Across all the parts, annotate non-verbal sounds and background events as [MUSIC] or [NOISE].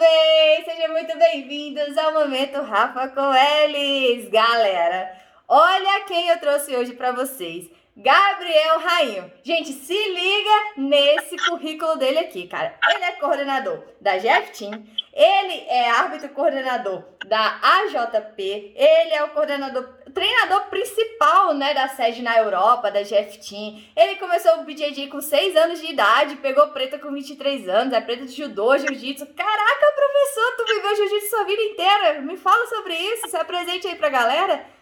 bem? Sejam muito bem-vindos ao Momento Rafa com eles, galera. Olha quem eu trouxe hoje para vocês. Gabriel Rainho. Gente, se liga nesse currículo dele aqui, cara. Ele é coordenador da Jeff Team, ele é árbitro coordenador da AJP, ele é o coordenador, treinador principal, né, da sede na Europa, da Jeff Team. Ele começou o BJJ com 6 anos de idade, pegou preta com 23 anos, é preta de judô, jiu-jitsu. Caraca, professor, tu viveu jiu-jitsu sua vida inteira. Me fala sobre isso, se apresente aí pra galera.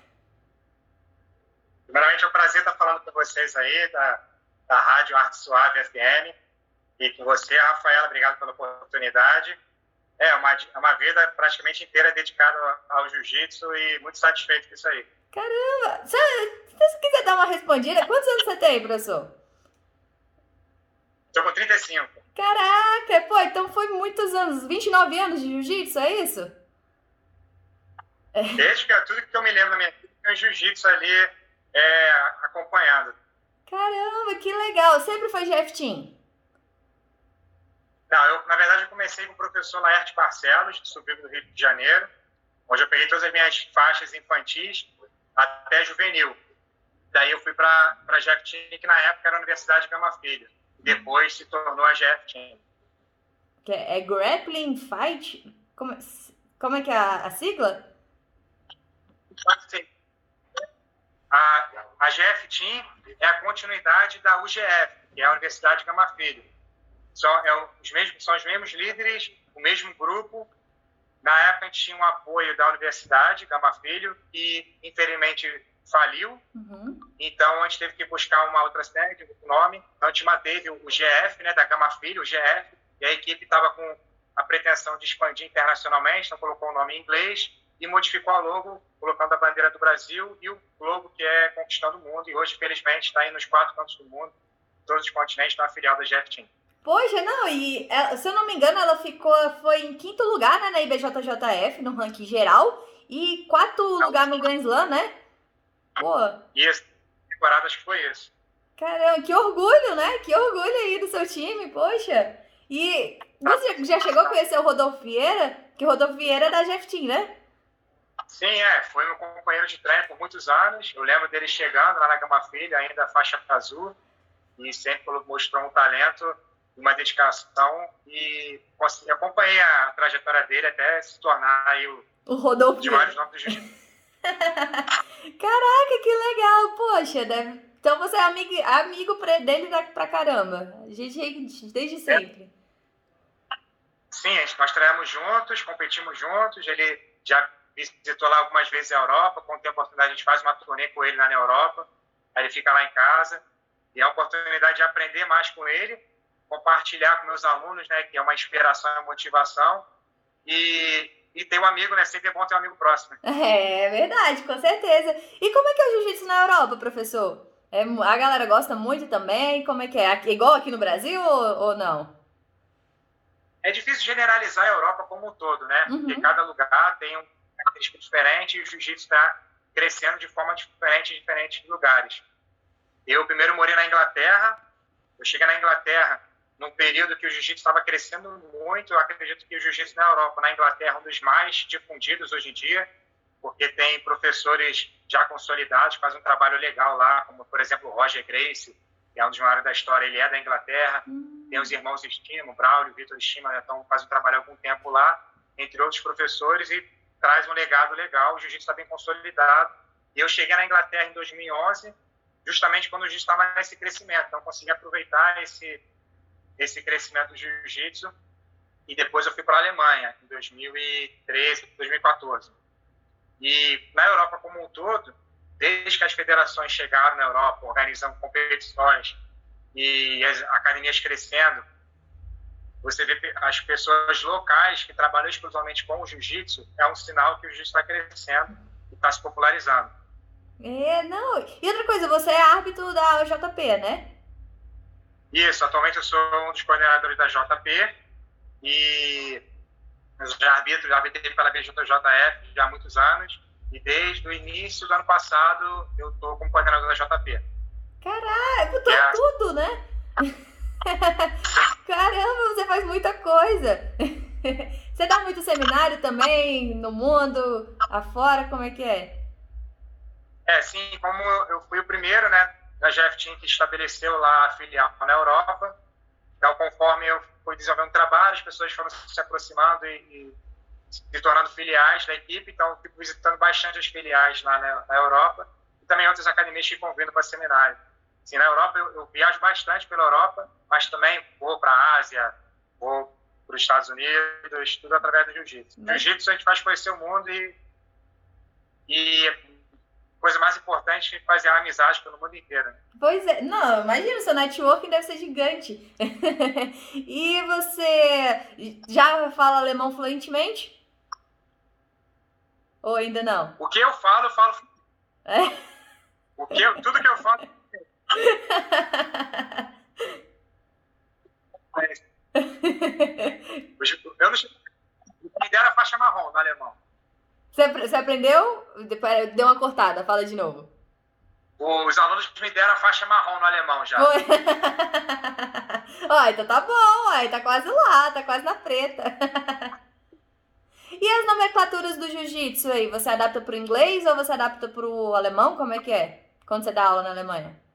Primeiramente, é um prazer estar falando com vocês aí, da, da Rádio Arte Suave FM, e com você, Rafaela, obrigado pela oportunidade. É, uma, uma vida praticamente inteira dedicada ao jiu-jitsu e muito satisfeito com isso aí. Caramba! Se, você quiser dar uma respondida, quantos anos você tem, professor? Estou com 35. Caraca! Pô, então foi muitos anos, 29 anos de jiu-jitsu, é isso? Desde que tudo que eu me lembro da minha vida, tem jiu-jitsu ali é, acompanhando. Caramba, que legal! Sempre foi GF Team? Não, eu, na verdade, eu comecei com o professor Laerte Barcelos, de Subido do Rio de Janeiro, onde eu peguei todas as minhas faixas infantis até juvenil. Daí eu fui para a GF Team, que na época era a Universidade de Gama Filho. Depois se tornou a GF Team. Que é, é Grappling Fight? Como, como é que é a, a sigla? Sim. A, a GF Team é a continuidade da UGF, que é a Universidade Gama Filho. São, é, os mesmos, são os mesmos líderes, o mesmo grupo. Na época, a gente tinha um apoio da Universidade Gama Filho, que infelizmente faliu. Uhum. Então, a gente teve que buscar uma outra sede, um nome. Então, a gente manteve o GF, né, da Gama Filho, o GF, e a equipe estava com a pretensão de expandir internacionalmente, então colocou o nome em inglês e modificou a logo, colocando a bandeira do Brasil e o logo que é conquistando o mundo. E hoje, felizmente, está aí nos quatro cantos do mundo, todos os continentes, na filial da Jeff Team. Poxa, não, e se eu não me engano, ela ficou, foi em quinto lugar né, na IBJJF, no ranking geral, e quarto não. lugar no Grand Slam, né? Pô. Isso, temporada acho que foi isso. Caramba, que orgulho, né? Que orgulho aí do seu time, poxa. E você já chegou a conhecer o Rodolfo Vieira? Que o Rodolfo Vieira é da Jeff Team, né? Sim, é. Foi meu companheiro de treino por muitos anos. Eu lembro dele chegando lá na Gama Filha, ainda faixa azul, e sempre mostrou um talento, uma dedicação, e acompanhei a trajetória dele até se tornar aí o, o Rodolfo. de vários nomes do jiu [LAUGHS] Caraca, que legal! Poxa, deve... então você é amigo, amigo dele pra caramba. A gente desde sempre. Sim, nós treinamos juntos, competimos juntos. Ele já visitou lá algumas vezes a Europa. Quando tem oportunidade, a gente faz uma turnê com ele lá na Europa. Aí ele fica lá em casa. E é a oportunidade de aprender mais com ele, compartilhar com meus alunos, né, que é uma inspiração e motivação. E, e ter um amigo, né? Sempre é bom ter um amigo próximo. É verdade, com certeza. E como é que é o jiu-jitsu na Europa, professor? É, a galera gosta muito também? Como é que é? Igual aqui no Brasil ou, ou não? É difícil generalizar a Europa como um todo, né? Uhum. Porque cada lugar tem um característica diferente e o jiu-jitsu está crescendo de forma diferente em diferentes lugares. Eu primeiro morei na Inglaterra, eu cheguei na Inglaterra num período que o jiu-jitsu estava crescendo muito, eu acredito que o jiu-jitsu na Europa, na Inglaterra, é um dos mais difundidos hoje em dia, porque tem professores já consolidados fazem um trabalho legal lá, como, por exemplo, o Roger Grace, que é um dos maiores da história, ele é da Inglaterra, hum. tem os irmãos Estima, o Braulio, o Vitor Estima, então fazem um trabalho há algum tempo lá, entre outros professores, e traz um legado legal, o jiu-jitsu está bem consolidado. Eu cheguei na Inglaterra em 2011, justamente quando o jiu-jitsu estava nesse crescimento, então consegui aproveitar esse, esse crescimento do jiu-jitsu. E depois eu fui para a Alemanha, em 2013, 2014. E na Europa como um todo, desde que as federações chegaram na Europa, organizando competições e as academias crescendo, você vê as pessoas locais que trabalham exclusivamente com o jiu-jitsu, é um sinal que o jiu-jitsu está crescendo e está se popularizando. É, não. E outra coisa, você é árbitro da JP, né? Isso, atualmente eu sou um dos coordenadores da JP e eu já arbitro, já arbitrei pela BJJF já há muitos anos e desde o início do ano passado eu estou como coordenador da JP. Caraca, tô é tudo, né? [LAUGHS] [LAUGHS] Caramba, você faz muita coisa. [LAUGHS] Você dá muito seminário também no mundo, afora, como é que é? É, sim, como eu fui o primeiro, né, da GF Team que estabeleceu lá a filial na Europa, então conforme eu fui desenvolvendo trabalho, as pessoas foram se aproximando e, e se tornando filiais da equipe, então fico visitando bastante as filiais lá na, na Europa e também outras academias que convidam para seminário. Assim, na Europa eu, eu, viajo bastante pela Europa, mas também vou para a Ásia, vou para os Estados Unidos, tudo através do jiu-jitsu. Né? Jiu-jitsu a gente faz conhecer o mundo e, e coisa mais importante é fazer amizade pelo mundo inteiro. Né? Pois é, não, imagina, seu networking deve ser gigante. [LAUGHS] e você já fala alemão fluentemente? Ou ainda não? O que eu falo, eu falo. É? [LAUGHS] O que eu, tudo que eu falo. Eu não me deram a faixa marrom no alemão. Você, aprendeu? Deu uma cortada, fala de novo. Os alunos me deram a faixa marrom no alemão já. Foi. [LAUGHS] ó, então tá bom, ó, tá quase lá, tá quase na preta. [LAUGHS] e as nomenclaturas do jiu-jitsu aí, você adapta pro inglês ou você adapta pro alemão? Como é que é? Quando você dá aula na Alemanha?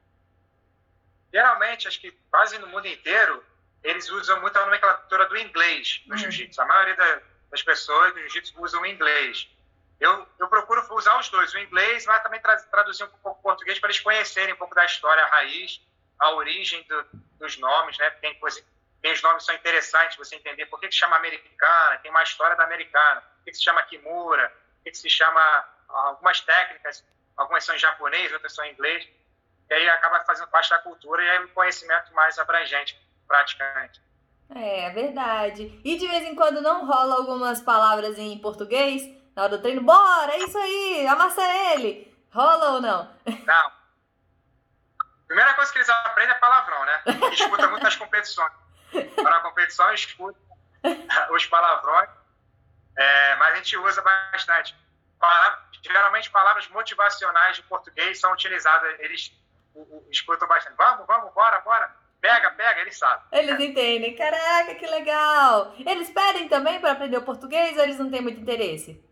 Geralmente, acho que quase no mundo inteiro, eles usam muito a nomenclatura do inglês no hum. jiu-jitsu. A maioria das pessoas do jiu-jitsu usam o inglês. Eu, eu procuro usar os dois, o inglês, mas também traduzir um pouco o português para eles conhecerem um pouco da história, a raiz, a origem do, dos nomes, né? Tem, coisa, tem os nomes que são interessantes você entender por que, que se chama americana, tem uma história da americana, por que, que se chama kimura, por que, que se chama algumas técnicas, algumas são em japonês, outras são em inglês, e aí acaba fazendo parte da cultura e é um conhecimento mais abrangente, praticamente. É, é verdade. E de vez em quando não rola algumas palavras em português? na hora do treino, bora, é isso aí, amassa ele. Rola ou não? Não. Primeira coisa que eles aprendem é palavrão, né? Escuta muito nas competições. Para a competição, escuta os palavrões, é, mas a gente usa bastante. geralmente, palavras motivacionais de português são utilizadas, eles escutam bastante. Vamos, vamos, bora, bora. Pega, pega, eles sabem. Eles entendem. Caraca, que legal. Eles pedem também para aprender o português ou eles não têm muito interesse?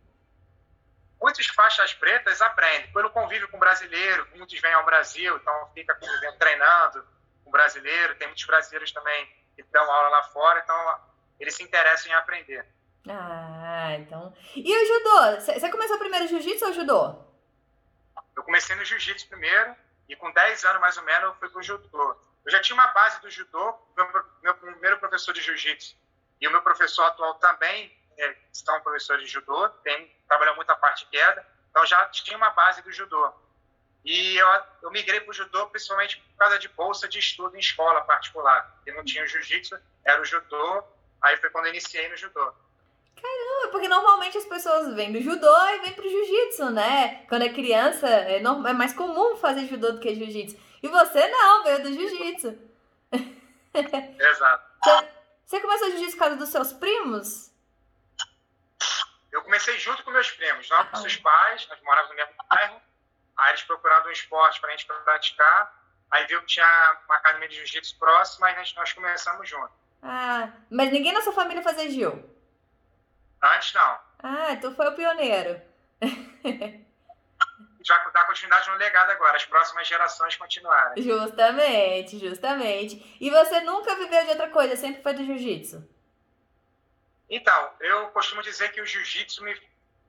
muitos faixas pretas aprendem pelo convívio com brasileiro, muitos vêm ao Brasil, então fica convivendo, treinando com brasileiro, tem muitos brasileiros também que dão aula lá fora, então eles se interessam em aprender. Ah, então. E o judô? Você começou primeiro jiu-jitsu ou judô? Eu comecei no jiu-jitsu primeiro e com 10 anos mais ou menos eu fui pro judô. Eu já tinha uma base do judô, meu, meu primeiro professor de jiu-jitsu e o meu professor atual também é, são professores de judô, tem trabalhou muito a parte de queda, então já tinha uma base do judô. E eu, eu migrei para o judô principalmente por causa de bolsa de estudo em escola particular. E não tinha o jiu-jitsu, era o judô, aí foi quando eu iniciei no judô. Caramba, porque normalmente as pessoas vêm do judô e vêm pro jiu-jitsu, né? Quando é criança, é, é mais comum fazer judô do que jiu-jitsu. E você não, veio do jiu-jitsu. Exato. Você, você começou jiu-jitsu por causa dos seus primos? Eu comecei junto com meus primos, nossos pais, nós morávamos no mesmo bairro, aí eles procurando um esporte para a gente praticar, aí viu que tinha uma academia de jiu-jitsu próxima, e nós começamos juntos. Ah, mas ninguém na sua família fazia jiu? Antes não. Ah, então foi o pioneiro. [LAUGHS] Já dá continuidade no legado agora, as próximas gerações continuarem. Justamente, justamente. E você nunca viveu de outra coisa, sempre foi do jiu-jitsu? Então, eu costumo dizer que o jiu-jitsu me.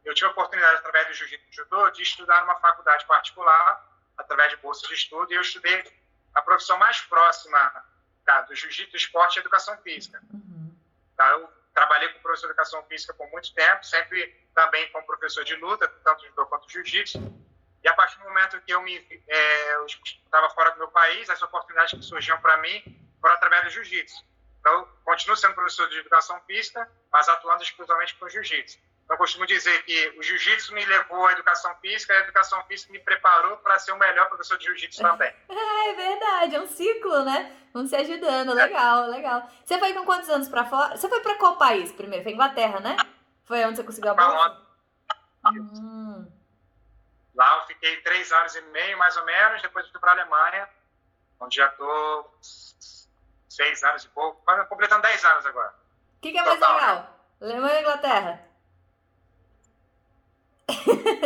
Eu tive a oportunidade, através do jiu-jitsu judô, de estudar numa faculdade particular, através de bolsa de estudo, e eu estudei a profissão mais próxima tá, do jiu-jitsu, esporte e educação física. Uhum. Tá, eu trabalhei com professor de educação física por muito tempo, sempre também como professor de luta, tanto judô quanto jiu-jitsu. E a partir do momento que eu é, estava fora do meu país, as oportunidades que surgiam para mim foram através do jiu-jitsu. Então, continuo sendo professor de educação física, mas atuando exclusivamente com jiu-jitsu. Eu costumo dizer que o jiu-jitsu me levou à educação física e a educação física me preparou para ser o melhor professor de jiu-jitsu [LAUGHS] também. É, é verdade, é um ciclo, né? Vamos se ajudando, legal, legal. Você foi com quantos anos para fora? Você foi para qual país primeiro? Foi Inglaterra, né? Foi onde você conseguiu a bolsa? Hum. Lá eu fiquei três anos e meio, mais ou menos, depois fui para a Alemanha, onde já estou seis anos e pouco, completando dez anos agora. O que, que, é mais Total, legal? Né? Alemanha ou Inglaterra?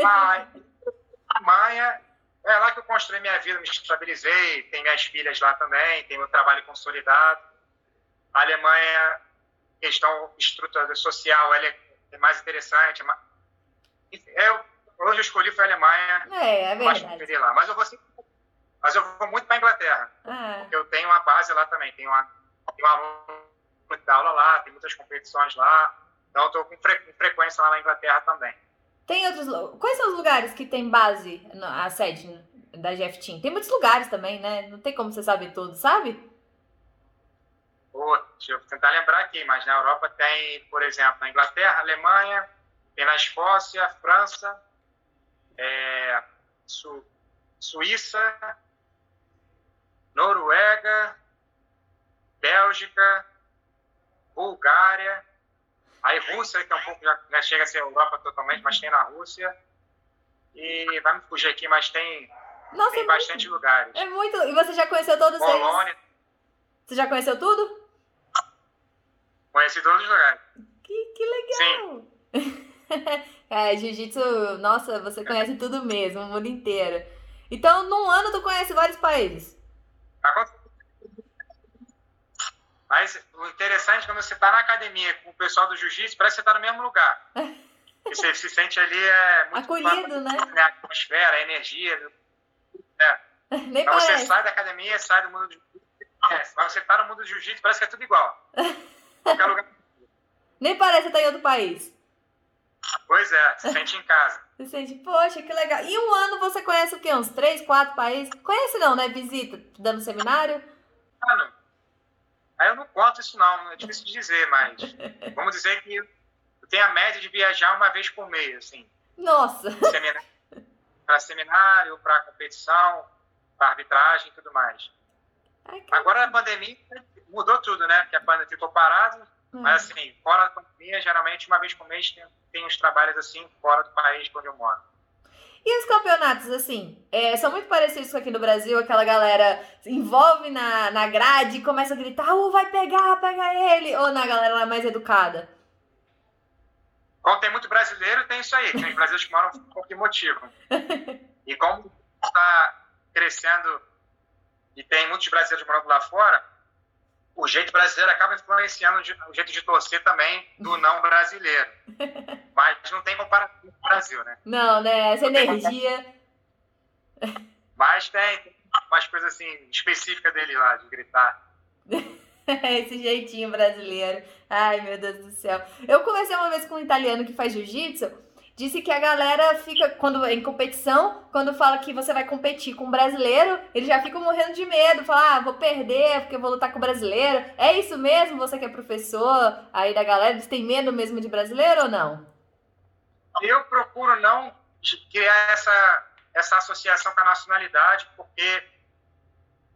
A Alemanha, é lá que eu construí minha vida, me estabilizei, tem minhas filhas lá também, tem meu trabalho consolidado. A Alemanha, questão estrutura social, ela é mais interessante. É eu, hoje eu escolhi foi a Alemanha, é, é verdade. lá. Mas eu vou mas eu vou muito para a Inglaterra, ah. porque eu tenho uma base lá também, tenho uma, tenho uma aula lá, tem muitas competições lá, então estou com, fre, com frequência lá na Inglaterra também. Tem outros. Quais são os lugares que tem base, a sede da Jeff Team? Tem muitos lugares também, né? Não tem como você saber tudo, sabe? Pô, deixa eu tentar lembrar aqui, mas na Europa tem, por exemplo, na Inglaterra, Alemanha, tem na Escócia, França, é, Su, Suíça, Noruega, Bélgica, Bulgária, Aí Rússia, que é um pouco, já, já chega a ser Europa totalmente, mas tem na Rússia. E vai me fugir aqui, mas tem, Nossa, tem é bastante muito, lugares. É muito. E você já conheceu todos Polônia. eles? Você já conheceu tudo? Conheci todos os lugares. Que, que legal! Sim. [LAUGHS] é, jiu-jitsu, nossa, você conhece tudo mesmo, o mundo inteiro. Então, num ano tu conhece vários países. Acontece mas o interessante é quando você está na academia com o pessoal do jiu-jitsu, parece que você está no mesmo lugar. [LAUGHS] você se sente ali é, muito acolhido, né? A atmosfera, a energia. É. [LAUGHS] Nem então parece. você sai da academia, sai do mundo do jiu-jitsu. É, mas você está no mundo do jiu-jitsu, parece que é tudo igual. [LAUGHS] Qualquer lugar. Nem parece estar em outro país. Pois é, se sente em casa. Se sente, poxa, que legal. E um ano você conhece o quê? Uns três, quatro países? Conhece não, né? Visita, dando seminário? Ah, não. Aí eu não conto isso não, é difícil de dizer, mas vamos dizer que eu tenho a média de viajar uma vez por mês, assim. Nossa! Para seminário, para competição, para arbitragem e tudo mais. Ai, Agora a pandemia mudou tudo, né? Que a pandemia ficou parada, hum. mas assim, fora da pandemia, geralmente uma vez por mês tem, tem uns trabalhos assim fora do país onde eu moro. E os campeonatos, assim, é, são muito parecidos com aqui no Brasil, aquela galera se envolve na, na grade e começa a gritar, oh, vai pegar, pega ele, ou na galera lá mais educada? Como tem muito brasileiro, tem isso aí, tem brasileiros que moram por que motivo. [LAUGHS] E como está crescendo e tem muitos brasileiros morando lá fora, o jeito brasileiro acaba influenciando o jeito de torcer também do [LAUGHS] não brasileiro. Mas não tem comparação com o Brasil, né? Não, né? Essa não energia. [LAUGHS] Mas tem umas coisas assim específicas dele lá, de gritar. [LAUGHS] Esse jeitinho brasileiro. Ai, meu Deus do céu. Eu conversei uma vez com um italiano que faz jiu-jitsu disse que a galera fica, quando em competição, quando fala que você vai competir com um brasileiro, eles já ficam morrendo de medo, fala, ah, vou perder porque eu vou lutar com o brasileiro. É isso mesmo? Você que é professor aí da galera, eles têm medo mesmo de brasileiro ou não? Eu procuro não criar essa, essa associação com a nacionalidade, porque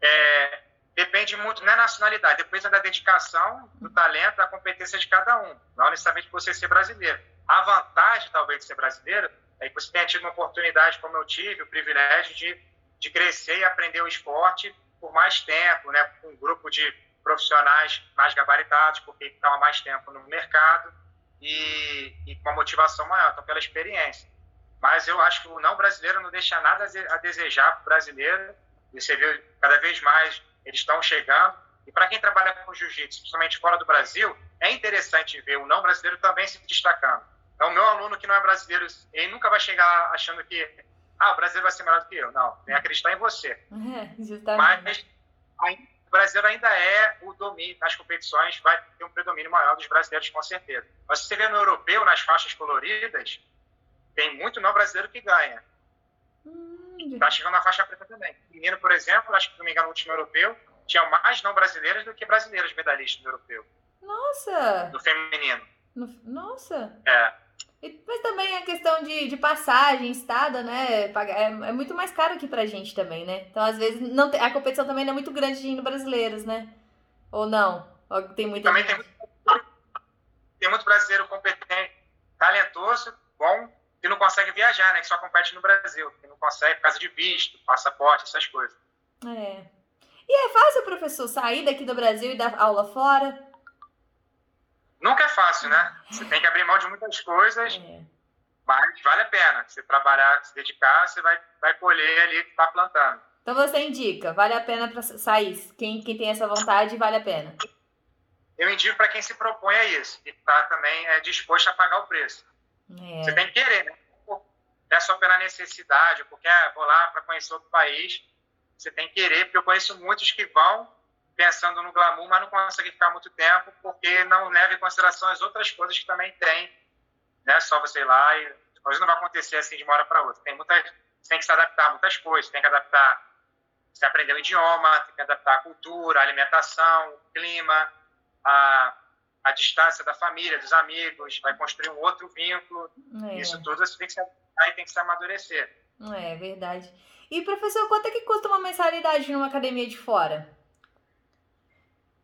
é, depende muito, não é nacionalidade, depende da dedicação, do talento, da competência de cada um. Não necessariamente você ser brasileiro. A vantagem, talvez, de ser brasileiro é que você tenha tido uma oportunidade, como eu tive, o privilégio de, de crescer e aprender o esporte por mais tempo, né, com um grupo de profissionais mais gabaritados, porque estão há mais tempo no mercado e, e com uma motivação maior, então pela experiência. Mas eu acho que o não brasileiro não deixa nada a desejar para o brasileiro, e você vê cada vez mais eles estão chegando. E para quem trabalha com jiu-jitsu, principalmente fora do Brasil, é interessante ver o não brasileiro também se destacando. Então, o meu aluno que não é brasileiro, ele nunca vai chegar achando que ah, o brasileiro vai ser melhor do que eu. Não, tem que acreditar em você. É, Mas o brasileiro ainda é o domínio nas competições, vai ter um predomínio maior dos brasileiros, com certeza. Mas se você vê no europeu, nas faixas coloridas, tem muito não brasileiro que ganha. Está hum. chegando na faixa preta também. O menino, por exemplo, acho que não me engano, no último europeu, tinha mais não brasileiras do que brasileiros medalhistas no europeu. Nossa! No feminino. No, nossa! É. E, mas também a questão de, de passagem, estada, né? É, é muito mais caro aqui pra gente também, né? Então, às vezes, não tem, a competição também não é muito grande de indo brasileiros, né? Ou não? Ou tem muita também gente? Tem, muito, tem muito brasileiro competente, talentoso, bom, que não consegue viajar, né? Que só compete no Brasil, que não consegue por causa de visto, passaporte, essas coisas. É. E é fácil, professor, sair daqui do Brasil e dar aula fora? Nunca é fácil né? Você tem que abrir mão de muitas coisas, é. mas vale a pena. Você trabalhar, se dedicar, você vai, vai colher ali que está plantando. Então você indica, vale a pena para sair. Quem, quem tem essa vontade, vale a pena. Eu indico para quem se propõe a isso e está também é, disposto a pagar o preço. É. Você tem que querer, né? Não é só pela necessidade, porque ah, vou lá para conhecer outro país. Você tem que querer, porque eu conheço muitos que vão pensando no glamour, mas não conseguem ficar muito tempo porque não leva em consideração as outras coisas que também tem. Né? Só você ir lá e coisa não vai acontecer assim de uma hora para outra. Tem muitas, tem que se adaptar a muitas coisas, tem que adaptar, você aprender o idioma, tem que adaptar a cultura, a alimentação, o clima, a, a distância da família, dos amigos, vai construir um outro vínculo. É. Isso tudo você tem que se adaptar e tem que se amadurecer. É verdade. E professor, quanto é que custa uma mensalidade numa academia de fora?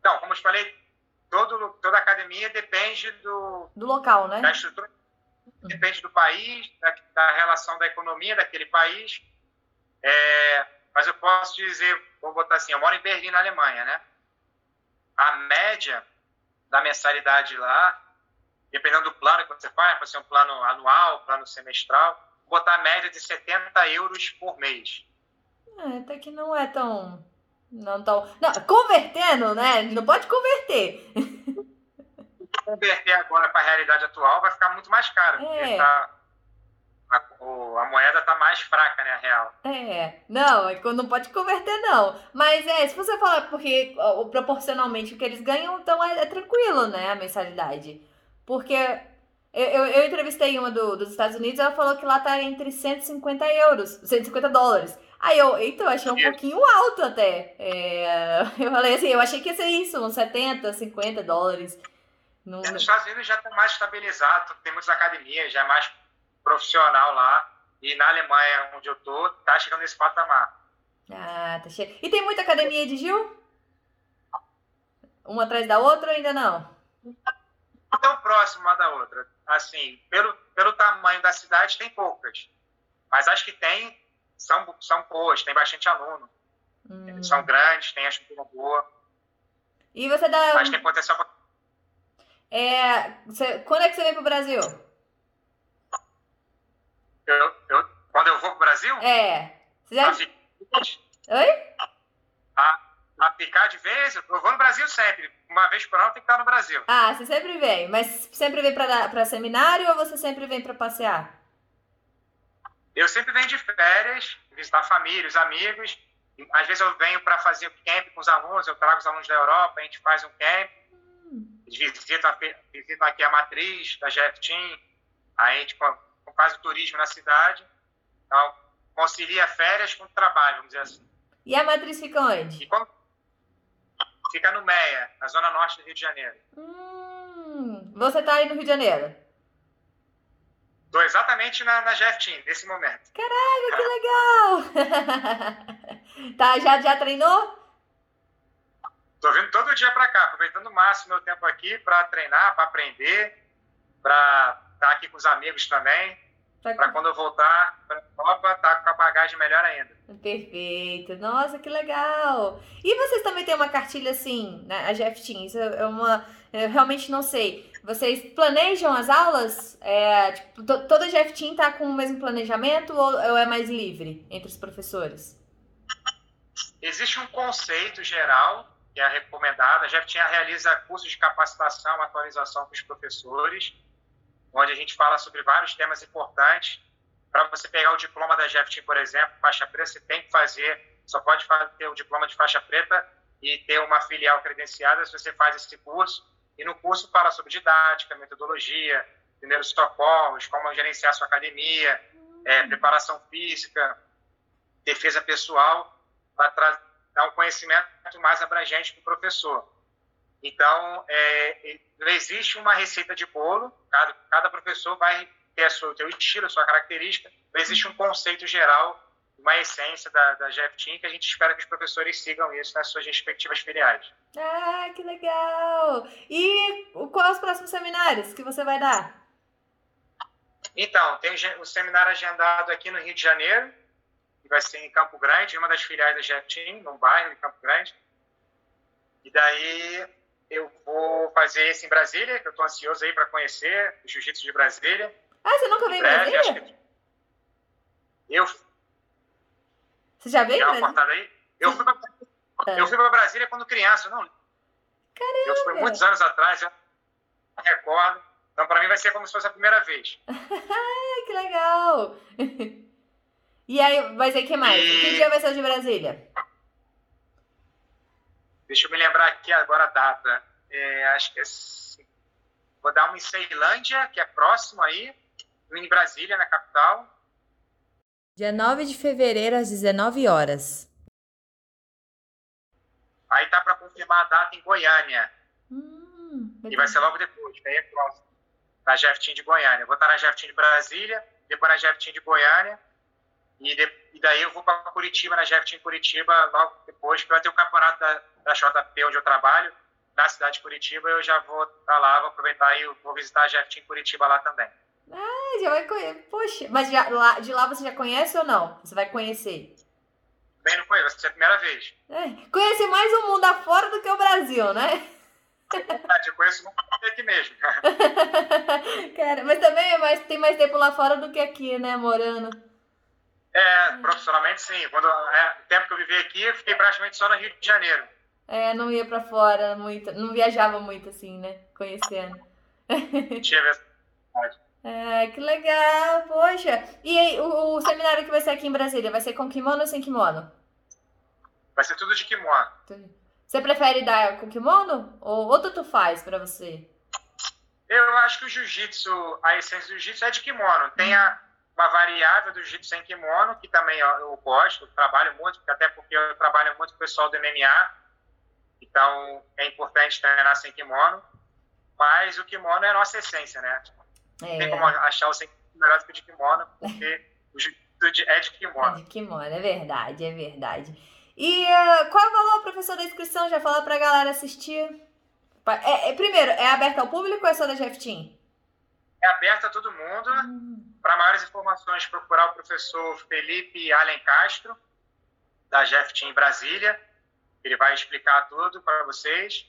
Então, como eu te falei, todo, toda academia depende do, do local, né? Da estrutura, depende do país, da, da relação da economia daquele país. É, mas eu posso dizer, vou botar assim, eu moro em Berlim, na Alemanha, né? A média da mensalidade lá, dependendo do plano que você faz, pode ser um plano anual, plano semestral, botar a média de 70 euros por mês. É, até que não é tão não tão. Não, convertendo, né? Não pode converter. Converter agora para a realidade atual vai ficar muito mais caro. É. Tá, a, a, moeda tá mais fraca, né? A real. É. Não, é não pode converter, não. Mas é, se você falar, porque proporcionalmente o que eles ganham, então é, é tranquilo, né? A mensalidade. Porque eu, eu, eu, entrevistei uma do, dos Estados Unidos, ela falou que lá tá entre 150 euros, 150 dólares. Aí eu, então, achei um pouquinho alto até. É, [LAUGHS] eu falei assim, eu achei que ia ser isso, uns 70, 50 dólares. No... Nos Estados Unidos já está mais estabilizado, tem muitas academias, já é mais profissional lá. E na Alemanha, onde eu tô, tá chegando nesse patamar. Ah, tá cheio. E tem muita academia de Gil? Uma atrás da outra ou ainda não? Tão próximo uma da outra. Assim, pelo, pelo tamanho da cidade, tem poucas. Mas acho que tem são, são boas, tem bastante aluno. Hum. São grandes, tem a estrutura boa. E você dá. Mas tem potencial pra... É, você, quando é que você vem pro Brasil? Eu, eu, quando eu vou pro Brasil? É. Você já... Oi? A, a ficar de vez, eu vou no Brasil sempre. Uma vez por ano tem que estar no Brasil. Ah, você sempre vem. Mas sempre vem para seminário ou você sempre vem para passear? Eu sempre venho de férias, visitar família, os amigos. Às vezes eu venho para fazer camp com os alunos, eu trago os alunos da Europa, a gente faz um camp. Eles visitam, visitam aqui a matriz da Jeff Team, a gente faz o turismo na cidade. Então, concilia férias com trabalho, vamos dizer assim. E a matriz fica onde? Quando... Fica no Meia, na zona norte do Rio de Janeiro. Hum, você está aí no Rio de Janeiro? Estou exatamente na, na Team, nesse momento. Caraca, que legal! [LAUGHS] tá, já, já treinou? Tô vindo todo dia para cá, aproveitando o máximo meu tempo aqui para treinar, para aprender, para estar tá aqui com os amigos também. Tá para quando eu voltar para Europa, tá com a bagagem melhor ainda. Perfeito. Nossa, que legal. E vocês também têm uma cartilha assim, né? A Jeff Team, isso é uma... Eu realmente não sei. Vocês planejam as aulas? É, tipo, toda a Jeff Team tá com o mesmo planejamento ou, ou é mais livre entre os professores? Existe um conceito geral que é recomendado. A Jeff Team realiza cursos de capacitação, atualização com os professores onde a gente fala sobre vários temas importantes. Para você pegar o diploma da GFT, por exemplo, faixa preta, você tem que fazer, só pode ter o diploma de faixa preta e ter uma filial credenciada se você faz esse curso. E no curso fala sobre didática, metodologia, primeiros socorros, como gerenciar sua academia, é, preparação física, defesa pessoal, para dar um conhecimento mais abrangente para o professor. Então, é, não existe uma receita de bolo, cada, cada professor vai ter o seu estilo, a sua característica, não existe um conceito geral, uma essência da, da Team, que a gente espera que os professores sigam isso nas suas respectivas filiais. Ah, que legal! E quais os próximos seminários que você vai dar? Então, tem o seminário agendado aqui no Rio de Janeiro, que vai ser em Campo Grande, uma das filiais da Team, num bairro de Campo Grande. E daí eu vou fazer esse em Brasília, que eu estou ansioso aí para conhecer o Jiu-Jitsu de Brasília. Ah, você nunca veio em Brasília? Que... Eu. Você já veio em Brasília? eu fui para Brasília quando criança, não. Caramba! Eu fui muitos anos atrás, eu não recordo. Então, para mim, vai ser como se fosse a primeira vez. [LAUGHS] que legal! [LAUGHS] e aí, mas aí, que mais? E... Que dia vai ser de Brasília? Deixa eu me lembrar aqui agora a data. É, acho que é... Vou dar uma em Ceilândia, que é próximo aí. Em Brasília, na capital. Dia 9 de fevereiro, às 19 horas. Aí tá para confirmar a data em Goiânia. Hum, e vai ser logo depois, aí é próximo. Na Jeftim de Goiânia. Eu vou estar na Jeftim de Brasília, depois na Jeftim de Goiânia. E, de, e daí eu vou para Curitiba, na Jeftim Curitiba, logo depois, que vai ter o campeonato da, da JP, onde eu trabalho, na cidade de Curitiba. Eu já vou estar lá, vou aproveitar e vou visitar a Jeftim Curitiba lá também. Ah, já vai conhecer. Poxa, mas já, lá, de lá você já conhece ou não? Você vai conhecer? Bem, não conheço, vai ser a primeira vez. É, mais o mundo afora do que o Brasil, né? É verdade, eu conheço muito aqui mesmo. [LAUGHS] Cara, mas também é mais, tem mais tempo lá fora do que aqui, né, morando? É, profissionalmente sim. Quando, é, o tempo que eu vivi aqui, eu fiquei praticamente só no Rio de Janeiro. É, não ia pra fora muito, não viajava muito assim, né? Conhecendo. Tinha verdade. [LAUGHS] É, que legal, poxa. E aí, o, o, seminário que vai ser aqui em Brasília, vai ser com kimono ou sem kimono? Vai ser tudo de kimono. Você prefere dar com kimono? Ou, ou tu faz pra você? Eu acho que o jiu-jitsu, a essência do jiu-jitsu é de kimono. Tem a, uma variável do jiu-jitsu sem kimono, que também eu gosto, trabalho muito, até porque eu trabalho muito com o pessoal do MMA. Então, é importante treinar sem kimono. Mas o kimono é a nossa essência, né? É. Tem como achar o sem melhor do que o de kimono, porque [LAUGHS] o jiu-jitsu é de kimono. É de kimono, é verdade, é verdade. E uh, qual é o valor, professor, da inscrição? Já falou pra galera assistir? É, é, primeiro, é aberto ao público ou é só da Jeftim? É aberto a todo mundo. Hum. Para maiores informações, procurar o professor Felipe Allen Castro, da Jeftim Brasília. Ele vai explicar tudo para vocês.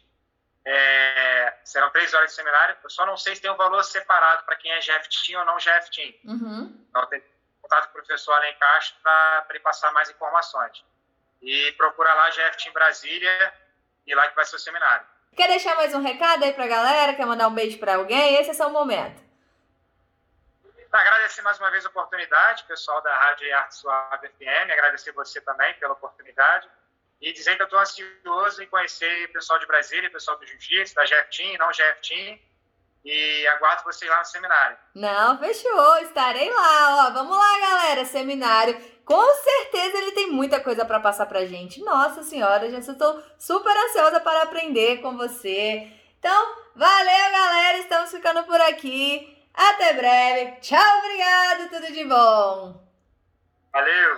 É, serão três horas de seminário. Eu só não sei se tem um valor separado para quem é GFT ou não GFT. Uhum. Então, tem contato com o professor Alen Castro para ele passar mais informações. E procura lá GFT em Brasília e lá que vai ser o seminário. Quer deixar mais um recado aí para a galera? Quer mandar um beijo para alguém? Esse é seu momento. Agradecer mais uma vez a oportunidade, pessoal da Rádio Arte Suave FM. Agradecer você também pela oportunidade e dizer que eu estou ansioso em conhecer o pessoal de Brasília, o pessoal do Jiu-Jitsu, da GFTIM, não GFTIM, e aguardo vocês lá no seminário. Não, fechou, estarei lá, ó, vamos lá, galera, seminário. Com certeza ele tem muita coisa para passar pra gente. Nossa senhora, já estou super ansiosa para aprender com você. Então, valeu, galera, estamos ficando por aqui. Até breve. Tchau, obrigado, tudo de bom. Valeu.